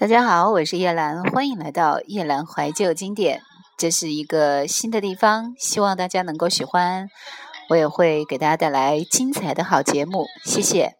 大家好我是叶兰欢迎来到叶兰怀旧经典。这是一个新的地方希望大家能够喜欢。我也会给大家带来精彩的好节目谢谢。